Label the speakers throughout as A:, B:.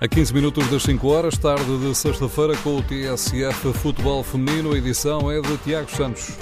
A: A 15 minutos das 5 horas, tarde de sexta-feira, com o TSF Futebol Feminino, a edição é de Tiago Santos.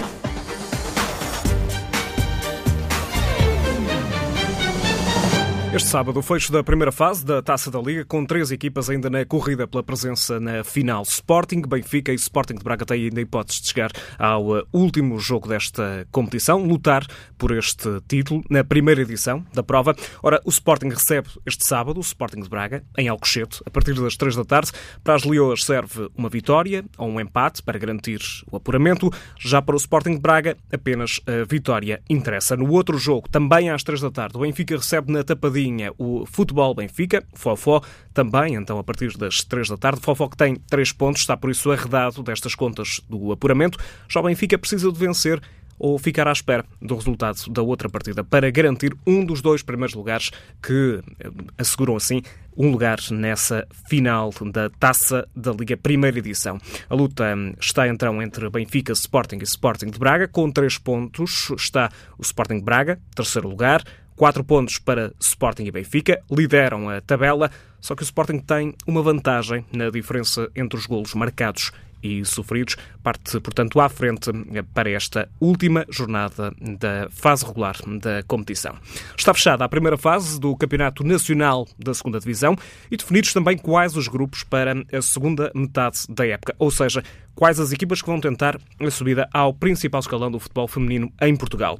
B: Este sábado, o fecho da primeira fase da Taça da Liga, com três equipas ainda na corrida pela presença na final. Sporting, Benfica e Sporting de Braga têm ainda hipóteses de chegar ao uh, último jogo desta competição, lutar por este título na primeira edição da prova. Ora, o Sporting recebe este sábado o Sporting de Braga, em Alcochete, a partir das três da tarde. Para as Leoas serve uma vitória ou um empate para garantir o apuramento. Já para o Sporting de Braga, apenas a vitória interessa. No outro jogo, também às três da tarde, o Benfica recebe na tapadinha o Futebol Benfica, Fofó, também, então, a partir das três da tarde. Fofó que tem três pontos, está por isso arredado destas contas do apuramento. Já o Benfica precisa de vencer ou ficar à espera do resultado da outra partida para garantir um dos dois primeiros lugares que eh, asseguram assim um lugar nessa final da Taça da Liga Primeira Edição. A luta está então entre Benfica, Sporting e Sporting de Braga. Com três pontos está o Sporting de Braga, terceiro lugar. Quatro pontos para Sporting e Benfica, lideram a tabela, só que o Sporting tem uma vantagem na diferença entre os golos marcados e sofridos, parte, portanto, à frente para esta última jornada da fase regular da competição. Está fechada a primeira fase do Campeonato Nacional da Segunda Divisão e definidos também quais os grupos para a segunda metade da época, ou seja, quais as equipas que vão tentar a subida ao principal escalão do futebol feminino em Portugal.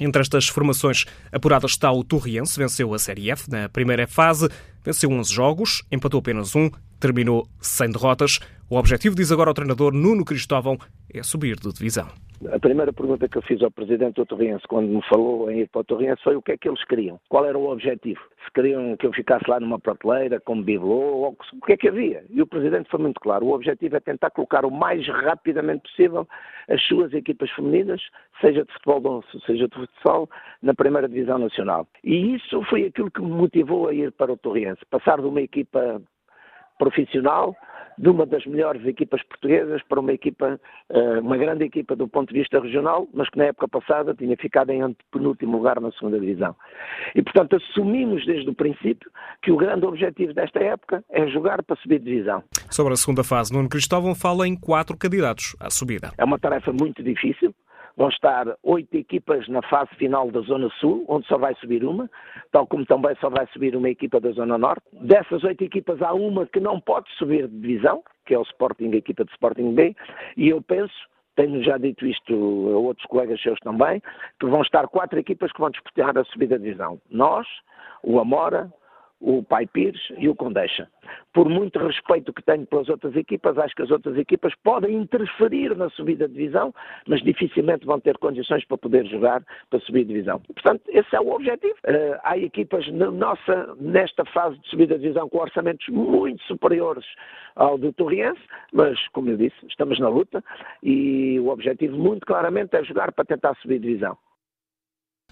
B: Entre estas formações apuradas está o Torriense, venceu a Série F na primeira fase, venceu 11 jogos, empatou apenas um, terminou sem derrotas. O objetivo, diz agora o treinador Nuno Cristóvão, é subir de divisão.
C: A primeira pergunta que eu fiz ao presidente do Torriense, quando me falou em ir para o Torriense, foi o que é que eles queriam. Qual era o objetivo? Se queriam que eu ficasse lá numa prateleira, como bibelô, ou o que é que havia? E o presidente foi muito claro. O objetivo é tentar colocar o mais rapidamente possível as suas equipas femininas, seja de futebol, seja de futsal, na primeira divisão nacional. E isso foi aquilo que me motivou a ir para o Torriense. Passar de uma equipa profissional de uma das melhores equipas portuguesas para uma equipa, eh, uma grande equipa do ponto de vista regional, mas que na época passada tinha ficado em penúltimo lugar na segunda divisão. E, portanto, assumimos desde o princípio que o grande objetivo desta época é jogar para subir divisão.
B: Sobre a segunda fase, Nuno Cristóvão fala em quatro candidatos à subida.
C: É uma tarefa muito difícil, Vão estar oito equipas na fase final da Zona Sul, onde só vai subir uma, tal como também só vai subir uma equipa da Zona Norte. Dessas oito equipas, há uma que não pode subir de divisão, que é o Sporting, a equipa de Sporting B, e eu penso tenho já dito isto a outros colegas seus também, que vão estar quatro equipas que vão disputar a subida de divisão. Nós, o Amora, o Pai Pires e o Condeixa. Por muito respeito que tenho pelas outras equipas, acho que as outras equipas podem interferir na subida de divisão, mas dificilmente vão ter condições para poder jogar para subir de divisão. Portanto, esse é o objetivo. Uh, há equipas nossa, nesta fase de subida de divisão com orçamentos muito superiores ao do Torriense, mas, como eu disse, estamos na luta e o objetivo muito claramente é jogar para tentar subir de divisão.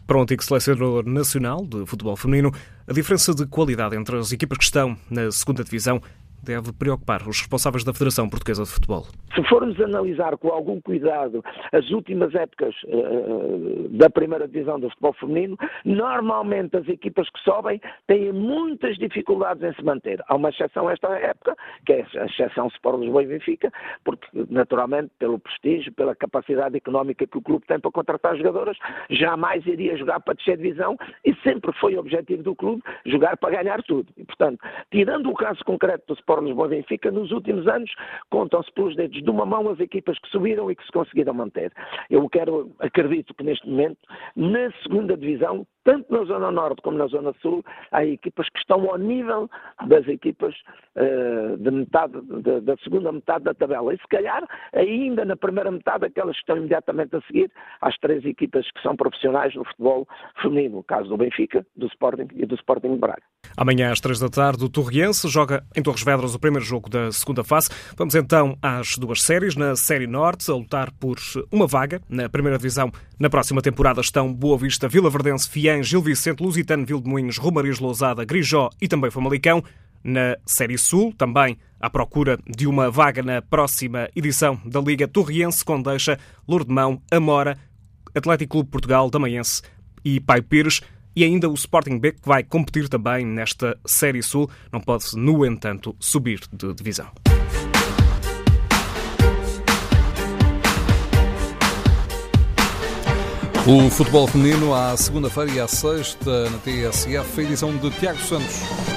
B: Para o antigo selecionador nacional de futebol feminino, a diferença de qualidade entre as equipas que estão na segunda divisão deve preocupar os responsáveis da Federação Portuguesa de Futebol?
C: Se formos analisar com algum cuidado as últimas épocas uh, da primeira divisão do futebol feminino, normalmente as equipas que sobem têm muitas dificuldades em se manter. Há uma exceção esta época, que é a exceção Sport Lisboa e Benfica, porque naturalmente pelo prestígio, pela capacidade económica que o clube tem para contratar jogadoras, jamais iria jogar para descer divisão e sempre foi o objetivo do clube jogar para ganhar tudo. E portanto, tirando o caso concreto do Sport Benfica, nos últimos anos contam-se pelos dedos de uma mão as equipas que subiram e que se conseguiram manter. Eu quero, acredito que neste momento, na segunda divisão, tanto na Zona Norte como na Zona Sul, há equipas que estão ao nível das equipas uh, de metade, de, da segunda metade da tabela. E se calhar, ainda na primeira metade, aquelas que estão imediatamente a seguir, às três equipas que são profissionais no futebol feminino, o caso do Benfica, do Sporting e do Sporting de Braga.
B: Amanhã às três da tarde, o Torriense joga em Torres Vedras o primeiro jogo da segunda fase. Vamos então às duas séries. Na Série Norte, a lutar por uma vaga. Na primeira divisão, na próxima temporada, estão Boa Vista, Vila Verdense, Fiel Gil Vicente, Lusitano, Vildemunhos, Romariz Lousada, Grijó e também Famalicão. Na Série Sul, também à procura de uma vaga na próxima edição da Liga Torriense, Condeixa, Lourdemão, Amora, Atlético Clube Portugal, Damaense e Pai Pires. E ainda o Sporting B, que vai competir também nesta Série Sul, não pode, no entanto, subir de divisão.
A: O futebol feminino à segunda-feira e à sexta na TSF, edição de Tiago Santos.